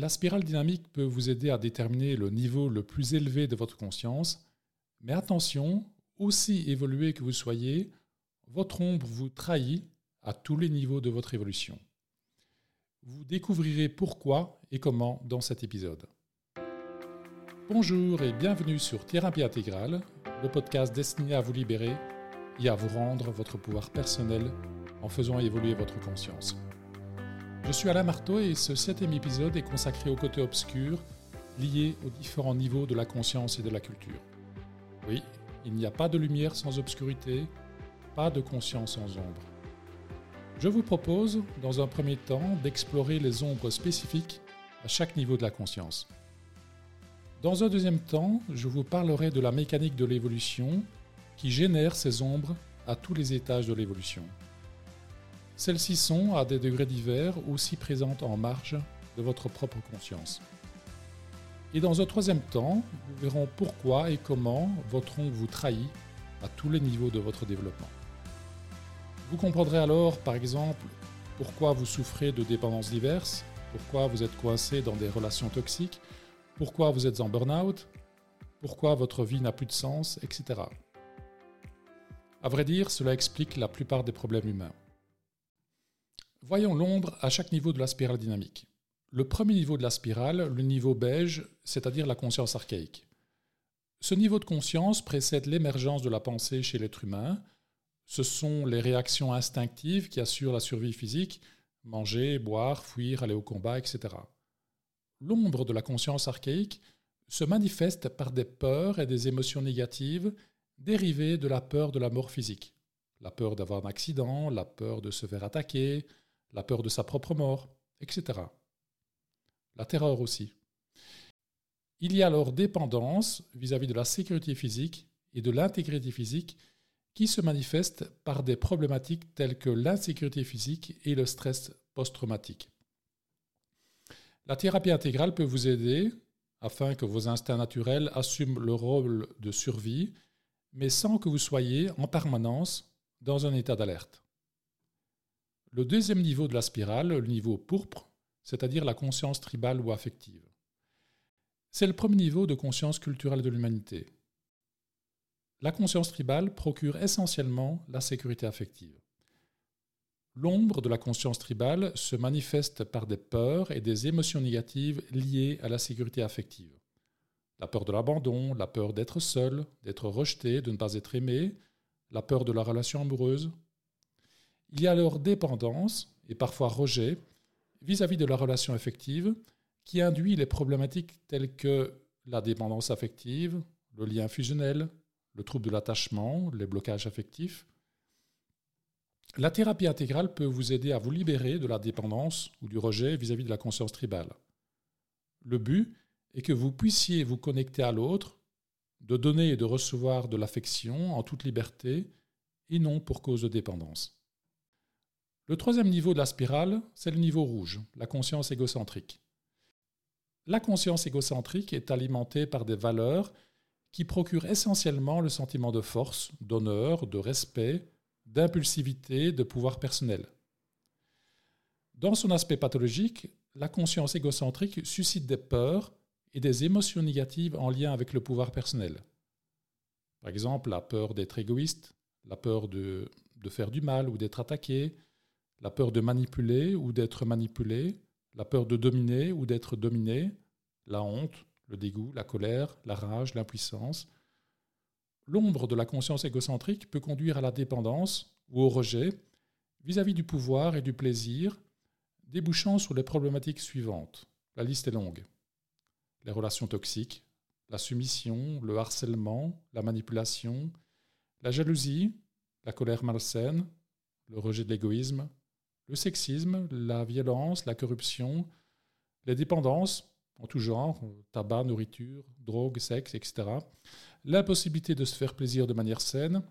La spirale dynamique peut vous aider à déterminer le niveau le plus élevé de votre conscience, mais attention, aussi évolué que vous soyez, votre ombre vous trahit à tous les niveaux de votre évolution. Vous découvrirez pourquoi et comment dans cet épisode. Bonjour et bienvenue sur Thérapie intégrale, le podcast destiné à vous libérer et à vous rendre votre pouvoir personnel en faisant évoluer votre conscience. Je suis Alain Marteau et ce septième épisode est consacré au côté obscur lié aux différents niveaux de la conscience et de la culture. Oui, il n'y a pas de lumière sans obscurité, pas de conscience sans ombre. Je vous propose, dans un premier temps, d'explorer les ombres spécifiques à chaque niveau de la conscience. Dans un deuxième temps, je vous parlerai de la mécanique de l'évolution qui génère ces ombres à tous les étages de l'évolution. Celles-ci sont, à des degrés divers, aussi présentes en marge de votre propre conscience. Et dans un troisième temps, nous verrons pourquoi et comment votre ongle vous trahit à tous les niveaux de votre développement. Vous comprendrez alors, par exemple, pourquoi vous souffrez de dépendances diverses, pourquoi vous êtes coincé dans des relations toxiques, pourquoi vous êtes en burn-out, pourquoi votre vie n'a plus de sens, etc. À vrai dire, cela explique la plupart des problèmes humains. Voyons l'ombre à chaque niveau de la spirale dynamique. Le premier niveau de la spirale, le niveau beige, c'est-à-dire la conscience archaïque. Ce niveau de conscience précède l'émergence de la pensée chez l'être humain. Ce sont les réactions instinctives qui assurent la survie physique, manger, boire, fuir, aller au combat, etc. L'ombre de la conscience archaïque se manifeste par des peurs et des émotions négatives dérivées de la peur de la mort physique. La peur d'avoir un accident, la peur de se faire attaquer, la peur de sa propre mort, etc. La terreur aussi. Il y a alors dépendance vis-à-vis de la sécurité physique et de l'intégrité physique qui se manifeste par des problématiques telles que l'insécurité physique et le stress post-traumatique. La thérapie intégrale peut vous aider afin que vos instincts naturels assument le rôle de survie, mais sans que vous soyez en permanence dans un état d'alerte. Le deuxième niveau de la spirale, le niveau pourpre, c'est-à-dire la conscience tribale ou affective. C'est le premier niveau de conscience culturelle de l'humanité. La conscience tribale procure essentiellement la sécurité affective. L'ombre de la conscience tribale se manifeste par des peurs et des émotions négatives liées à la sécurité affective. La peur de l'abandon, la peur d'être seul, d'être rejeté, de ne pas être aimé, la peur de la relation amoureuse, il y a alors dépendance, et parfois rejet, vis-à-vis de la relation affective, qui induit les problématiques telles que la dépendance affective, le lien fusionnel, le trouble de l'attachement, les blocages affectifs. La thérapie intégrale peut vous aider à vous libérer de la dépendance ou du rejet vis-à-vis -vis de la conscience tribale. Le but est que vous puissiez vous connecter à l'autre, de donner et de recevoir de l'affection en toute liberté et non pour cause de dépendance. Le troisième niveau de la spirale, c'est le niveau rouge, la conscience égocentrique. La conscience égocentrique est alimentée par des valeurs qui procurent essentiellement le sentiment de force, d'honneur, de respect, d'impulsivité, de pouvoir personnel. Dans son aspect pathologique, la conscience égocentrique suscite des peurs et des émotions négatives en lien avec le pouvoir personnel. Par exemple, la peur d'être égoïste, la peur de, de faire du mal ou d'être attaqué, la peur de manipuler ou d'être manipulé, la peur de dominer ou d'être dominé, la honte, le dégoût, la colère, la rage, l'impuissance. L'ombre de la conscience égocentrique peut conduire à la dépendance ou au rejet vis-à-vis du pouvoir et du plaisir, débouchant sur les problématiques suivantes. La liste est longue. Les relations toxiques, la soumission, le harcèlement, la manipulation, la jalousie, la colère malsaine, le rejet de l'égoïsme, le sexisme, la violence, la corruption, les dépendances en tout genre, tabac, nourriture, drogue, sexe, etc. L'impossibilité de se faire plaisir de manière saine,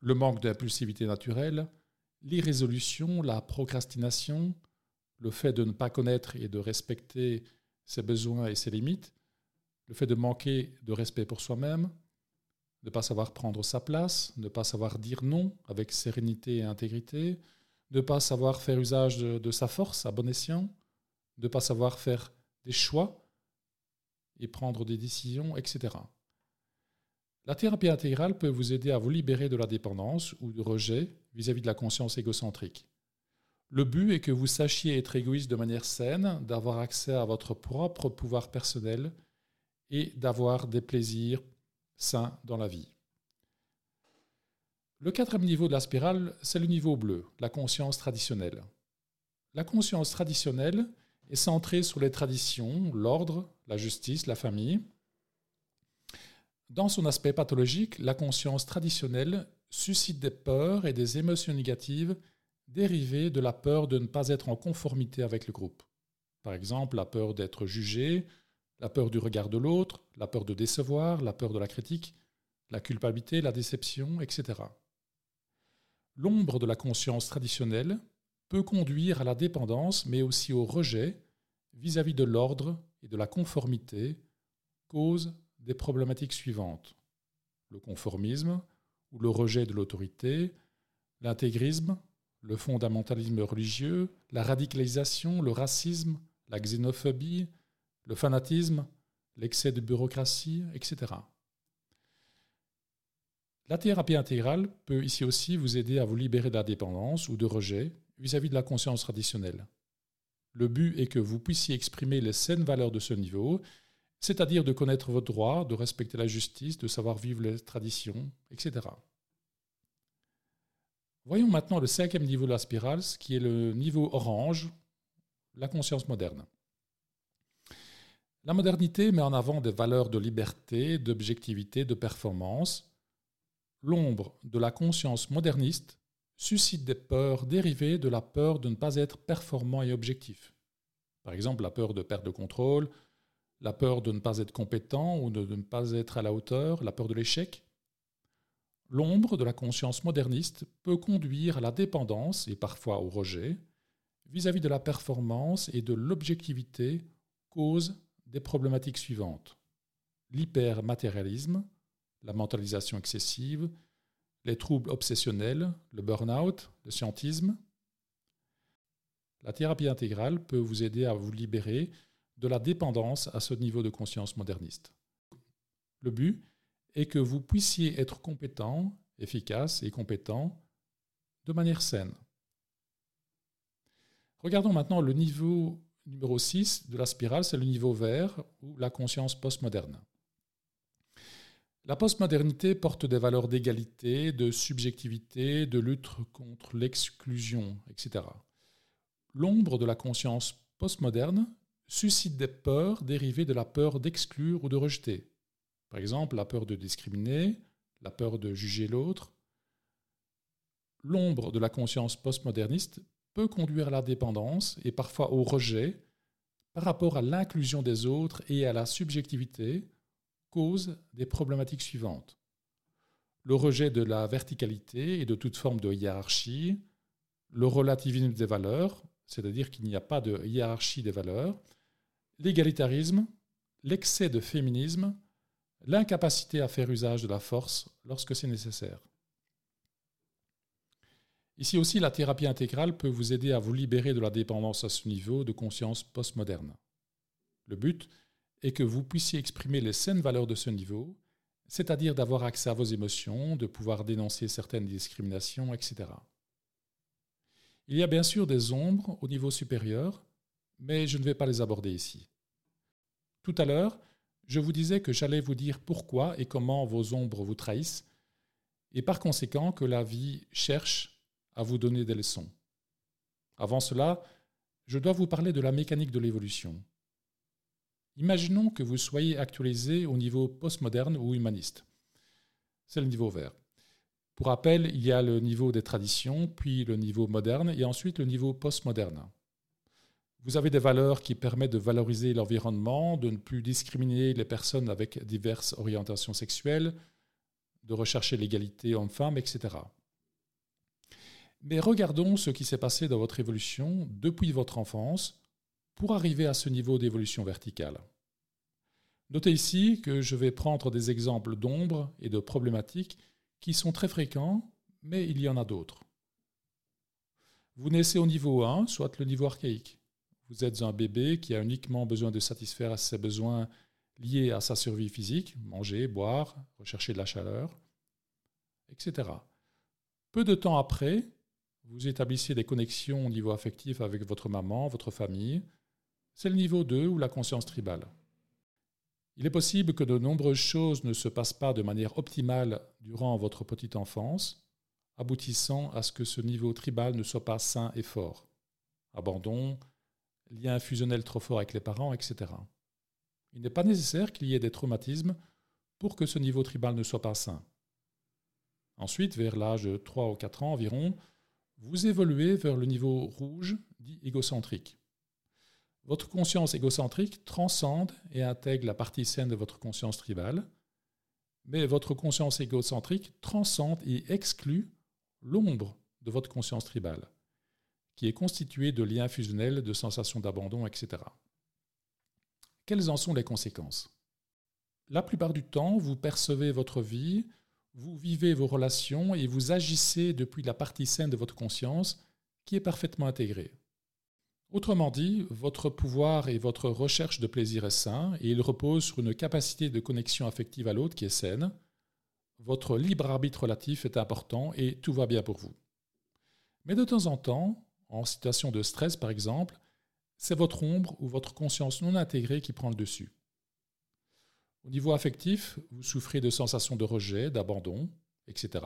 le manque d'impulsivité naturelle, l'irrésolution, la procrastination, le fait de ne pas connaître et de respecter ses besoins et ses limites, le fait de manquer de respect pour soi-même, ne pas savoir prendre sa place, ne pas savoir dire non avec sérénité et intégrité, de ne pas savoir faire usage de, sa force à bon escient, de ne pas savoir faire des choix et prendre des décisions, etc. La thérapie intégrale peut vous aider à vous libérer de la dépendance ou du rejet vis-à-vis de la conscience égocentrique. Le but est que vous sachiez être égoïste de manière saine, d'avoir accès à votre propre pouvoir personnel et d'avoir des plaisirs sains dans la vie. Le quatrième niveau de la spirale, c'est le niveau bleu, la conscience traditionnelle. La conscience traditionnelle est centrée sur les traditions, l'ordre, la justice, la famille, dans son aspect pathologique, la conscience traditionnelle suscite des peurs et des émotions négatives dérivées de la peur de ne pas être en conformité avec le groupe. Par exemple, la peur d'être jugé, la peur du regard de l'autre, la peur de décevoir, la peur de la critique, la culpabilité, la déception, etc. L'ombre de la conscience traditionnelle peut conduire à la dépendance, mais aussi au rejet vis-à-vis de l'ordre et de la conformité, cause des problématiques suivantes. Le conformisme ou le rejet de l'autorité, l'intégrisme, le fondamentalisme religieux, la radicalisation, le racisme, la xénophobie, le fanatisme, l'excès de bureaucratie, etc. La thérapie intégrale peut ici aussi vous aider à vous libérer de la dépendance ou de rejet vis-à-vis -vis de la conscience traditionnelle. Le but est que vous puissiez exprimer les saines valeurs de ce niveau c'est-à-dire de connaître votre droit, de respecter la justice, de savoir vivre les traditions, etc. Voyons maintenant le cinquième niveau de la spirale, qui est le niveau orange, la conscience moderne. La modernité met en avant des valeurs de liberté, d'objectivité, de performance. L'ombre de la conscience moderniste suscite des peurs dérivées de la peur de ne pas être performant et objectif. Par exemple, la peur de perdre le contrôle, la peur de ne pas être compétent ou de, ne pas être à la hauteur, la peur de l'échec. L'ombre de la conscience moderniste peut conduire à la dépendance et parfois au rejet vis-à-vis de la performance et de l'objectivité cause des problématiques suivantes. L'hypermatérialisme, la mentalisation excessive, les troubles obsessionnels, le burn-out, le scientisme. La thérapie intégrale peut vous aider à vous libérer de la dépendance à ce niveau de conscience moderniste. Le but est que vous puissiez être compétent, efficace et compétent de manière saine. Regardons maintenant le niveau numéro 6 de la spirale, c'est le niveau vert ou la conscience postmoderne. La postmodernité porte des valeurs d'égalité, de subjectivité, de lutte contre l'exclusion, etc. L'ombre de la conscience postmoderne suscite des peurs dérivées de la peur d'exclure ou de rejeter. Par exemple, la peur de discriminer, la peur de juger l'autre. L'ombre de la conscience postmoderniste peut conduire à la dépendance et parfois au rejet par rapport à l'inclusion des autres et à la subjectivité, cause des problématiques suivantes. Le rejet de la verticalité et de toute forme de hiérarchie, le relativisme des valeurs, c'est-à-dire qu'il n'y a pas de hiérarchie des valeurs, l'égalitarisme, l'excès de féminisme, l'incapacité à faire usage de la force lorsque c'est nécessaire. Ici aussi, la thérapie intégrale peut vous aider à vous libérer de la dépendance à ce niveau de conscience postmoderne. Le but est que vous puissiez exprimer les saines valeurs de ce niveau, c'est-à-dire d'avoir accès à vos émotions, de pouvoir dénoncer certaines discriminations, etc. Il y a bien sûr des ombres au niveau supérieur, mais je ne vais pas les aborder ici. Tout à l'heure, je vous disais que j'allais vous dire pourquoi et comment vos ombres vous trahissent, et par conséquent que la vie cherche à vous donner des leçons. Avant cela, je dois vous parler de la mécanique de l'évolution. Imaginons que vous soyez actualisé au niveau postmoderne ou humaniste. C'est le niveau vert. Pour rappel, il y a le niveau des traditions, puis le niveau moderne, et ensuite le niveau postmoderne. Vous avez des valeurs qui permettent de valoriser l'environnement, de ne plus discriminer les personnes avec diverses orientations sexuelles, de rechercher l'égalité homme-femme, etc. Mais regardons ce qui s'est passé dans votre évolution depuis votre enfance pour arriver à ce niveau d'évolution verticale. Notez ici que je vais prendre des exemples d'ombres et de problématiques qui sont très fréquents, mais il y en a d'autres. Vous naissez au niveau 1, soit le niveau archaïque vous êtes un bébé qui a uniquement besoin de satisfaire ses besoins liés à sa survie physique, manger, boire, rechercher de la chaleur, etc. Peu de temps après, vous établissez des connexions au niveau affectif avec votre maman, votre famille. C'est le niveau 2 ou la conscience tribale. Il est possible que de nombreuses choses ne se passent pas de manière optimale durant votre petite enfance, aboutissant à ce que ce niveau tribal ne soit pas sain et fort. Abandon, lien fusionnel trop fort avec les parents, etc. Il n'est pas nécessaire qu'il y ait des traumatismes pour que ce niveau tribal ne soit pas sain. Ensuite, vers l'âge de 3 ou 4 ans environ, vous évoluez vers le niveau rouge, dit égocentrique. Votre conscience égocentrique transcende et intègre la partie saine de votre conscience tribale, mais votre conscience égocentrique transcende et exclut l'ombre de votre conscience tribale, qui est constituée de liens fusionnels, de sensations d'abandon, etc. Quelles en sont les conséquences? La plupart du temps, vous percevez votre vie, vous vivez vos relations et vous agissez depuis la partie saine de votre conscience qui est parfaitement intégrée. Autrement dit, votre pouvoir et votre recherche de plaisir est sain et il repose sur une capacité de connexion affective à l'autre qui est saine. Votre libre arbitre relatif est important et tout va bien pour vous. Mais de temps en temps, en situation de stress par exemple, c'est votre ombre ou votre conscience non intégrée qui prend le dessus. Au niveau affectif, vous souffrez de sensations de rejet, d'abandon, etc.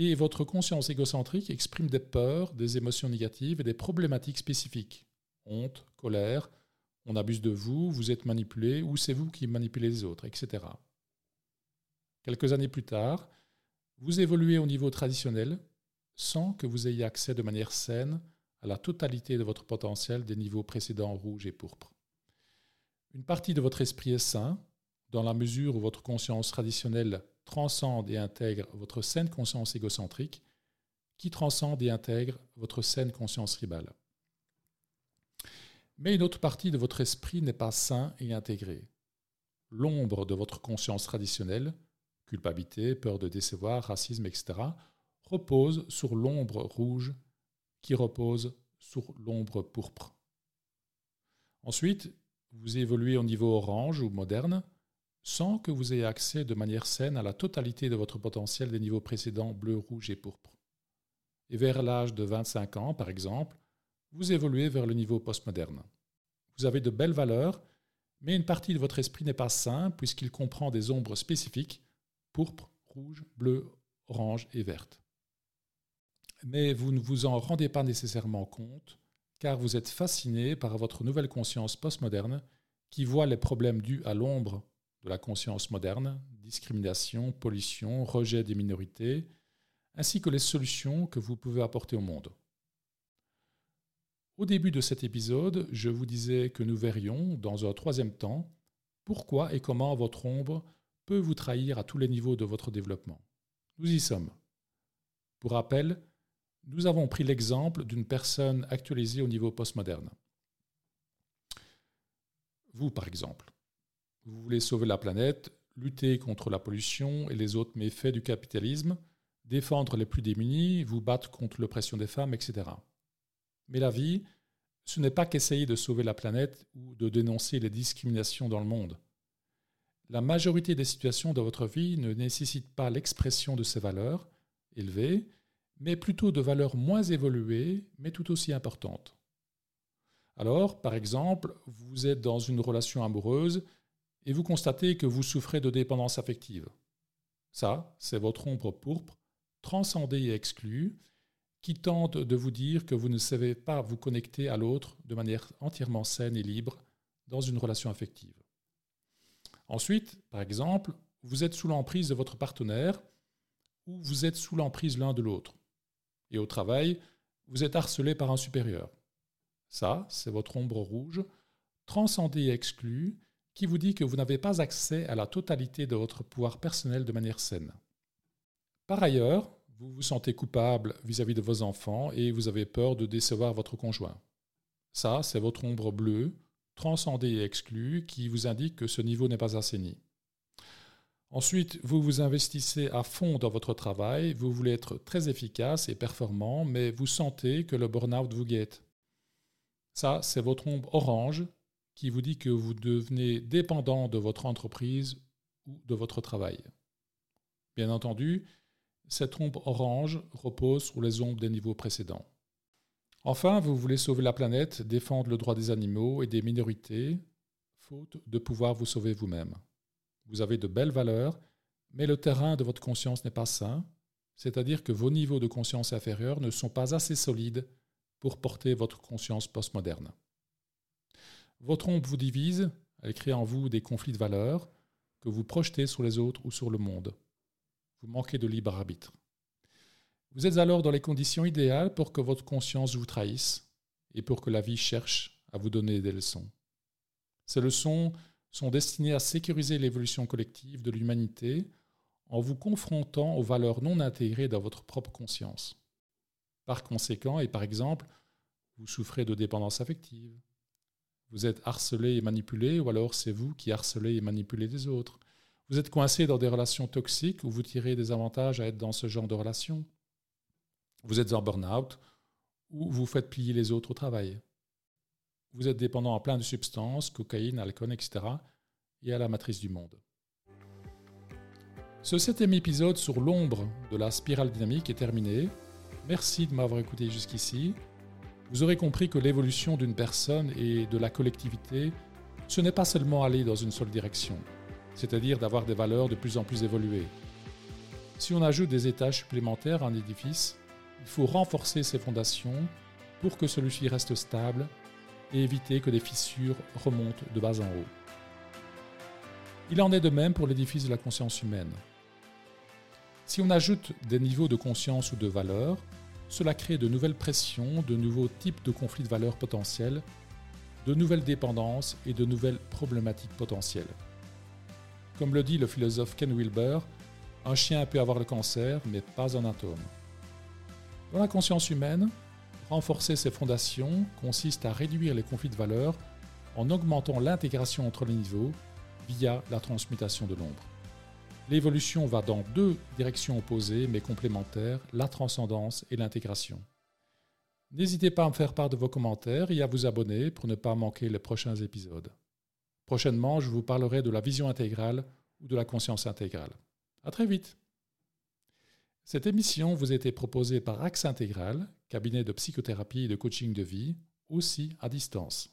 Et votre conscience égocentrique exprime des peurs, des émotions négatives et des problématiques spécifiques. Honte, colère, on abuse de vous, vous êtes manipulé ou c'est vous qui manipulez les autres, etc. Quelques années plus tard, vous évoluez au niveau traditionnel sans que vous ayez accès de manière saine à la totalité de votre potentiel des niveaux précédents rouge et pourpre. Une partie de votre esprit est sain, dans la mesure où votre conscience traditionnelle transcende et intègre votre saine conscience égocentrique, qui transcende et intègre votre saine conscience tribale. Mais une autre partie de votre esprit n'est pas sain et intégrée. L'ombre de votre conscience traditionnelle, culpabilité, peur de décevoir, racisme, etc., repose sur l'ombre rouge qui repose sur l'ombre pourpre. Ensuite, vous évoluez au niveau orange ou moderne sans que vous ayez accès de manière saine à la totalité de votre potentiel des niveaux précédents bleu, rouge et pourpre. Et vers l'âge de 25 ans, par exemple, vous évoluez vers le niveau postmoderne. Vous avez de belles valeurs, mais une partie de votre esprit n'est pas sain puisqu'il comprend des ombres spécifiques, pourpre, rouge, bleu, orange et verte mais vous ne vous en rendez pas nécessairement compte, car vous êtes fasciné par votre nouvelle conscience postmoderne qui voit les problèmes dus à l'ombre de la conscience moderne, discrimination, pollution, rejet des minorités, ainsi que les solutions que vous pouvez apporter au monde. Au début de cet épisode, je vous disais que nous verrions, dans un troisième temps, pourquoi et comment votre ombre peut vous trahir à tous les niveaux de votre développement. Nous y sommes. Pour rappel, nous avons pris l'exemple d'une personne actualisée au niveau postmoderne. Vous, par exemple, vous voulez sauver la planète, lutter contre la pollution et les autres méfaits du capitalisme, défendre les plus démunis, vous battre contre l'oppression des femmes, etc. Mais la vie, ce n'est pas qu'essayer de sauver la planète ou de dénoncer les discriminations dans le monde. La majorité des situations de votre vie ne nécessitent pas l'expression de ces valeurs élevées, mais plutôt de valeurs moins évoluées, mais tout aussi importantes. Alors, par exemple, vous êtes dans une relation amoureuse et vous constatez que vous souffrez de dépendance affective. Ça, c'est votre ombre pourpre, transcendée et exclue, qui tente de vous dire que vous ne savez pas vous connecter à l'autre de manière entièrement saine et libre dans une relation affective. Ensuite, par exemple, vous êtes sous l'emprise de votre partenaire ou vous êtes sous l'emprise l'un de l'autre. Et au travail, vous êtes harcelé par un supérieur. Ça, c'est votre ombre rouge, transcendée et exclue, qui vous dit que vous n'avez pas accès à la totalité de votre pouvoir personnel de manière saine. Par ailleurs, vous vous sentez coupable vis-à-vis de vos enfants et vous avez peur de décevoir votre conjoint. Ça, c'est votre ombre bleue, transcendée et exclue, qui vous indique que ce niveau n'est pas assaini. Ensuite, vous vous investissez à fond dans votre travail, vous voulez être très efficace et performant, mais vous sentez que le burn-out vous guette. Ça, c'est votre ombre orange qui vous dit que vous devenez dépendant de votre entreprise ou de votre travail. Bien entendu, cette ombre orange repose sur les ombres des niveaux précédents. Enfin, vous voulez sauver la planète, défendre le droit des animaux et des minorités, faute de pouvoir vous sauver vous-même. Vous avez de belles valeurs, mais le terrain de votre conscience n'est pas sain, c'est-à-dire que vos niveaux de conscience inférieurs ne sont pas assez solides pour porter votre conscience postmoderne. Votre ombre vous divise, elle crée en vous des conflits de valeurs que vous projetez sur les autres ou sur le monde. Vous manquez de libre arbitre. Vous êtes alors dans les conditions idéales pour que votre conscience vous trahisse et pour que la vie cherche à vous donner des leçons. Ces leçons sont destinées à sécuriser l'évolution collective de l'humanité en vous confrontant aux valeurs non intégrées dans votre propre conscience. Par conséquent, et par exemple, vous souffrez de dépendance affective, vous êtes harcelé et manipulé, ou alors c'est vous qui harcelez et manipulez les autres. Vous êtes coincé dans des relations toxiques où vous tirez des avantages à être dans ce genre de relations. Vous êtes en burn-out ou vous faites plier les autres au travail. Vous êtes dépendant à plein de substances, cocaïne, alcool, etc. et à la matrice du monde. Ce septième épisode sur l'ombre de la spirale dynamique est terminé. Merci de m'avoir écouté jusqu'ici. Vous aurez compris que l'évolution d'une personne et de la collectivité, ce n'est pas seulement aller dans une seule direction, c'est-à-dire d'avoir des valeurs de plus en plus évoluées. Si on ajoute des étages supplémentaires à un édifice, il faut renforcer ses fondations pour que celui-ci reste stable et éviter que des fissures remontent de bas en haut. Il en est de même pour l'édifice de la conscience humaine. Si on ajoute des niveaux de conscience ou de valeur, cela crée de nouvelles pressions, de nouveaux types de conflits de valeurs potentiels, de nouvelles dépendances et de nouvelles problématiques potentielles. Comme le dit le philosophe Ken Wilber, un chien peut avoir le cancer, mais pas un atome. Dans la conscience humaine, renforcer ses fondations consiste à réduire les conflits de valeurs en augmentant l'intégration entre les niveaux via la transmutation de l'ombre. L'évolution va dans deux directions opposées mais complémentaires, la transcendance et l'intégration. N'hésitez pas à me faire part de vos commentaires et à vous abonner pour ne pas manquer les prochains épisodes. Prochainement, je vous parlerai de la vision intégrale ou de la conscience intégrale. À très vite. Cette émission vous a été proposée par Axe Intégral, cabinet de psychothérapie et de coaching de vie, aussi à distance.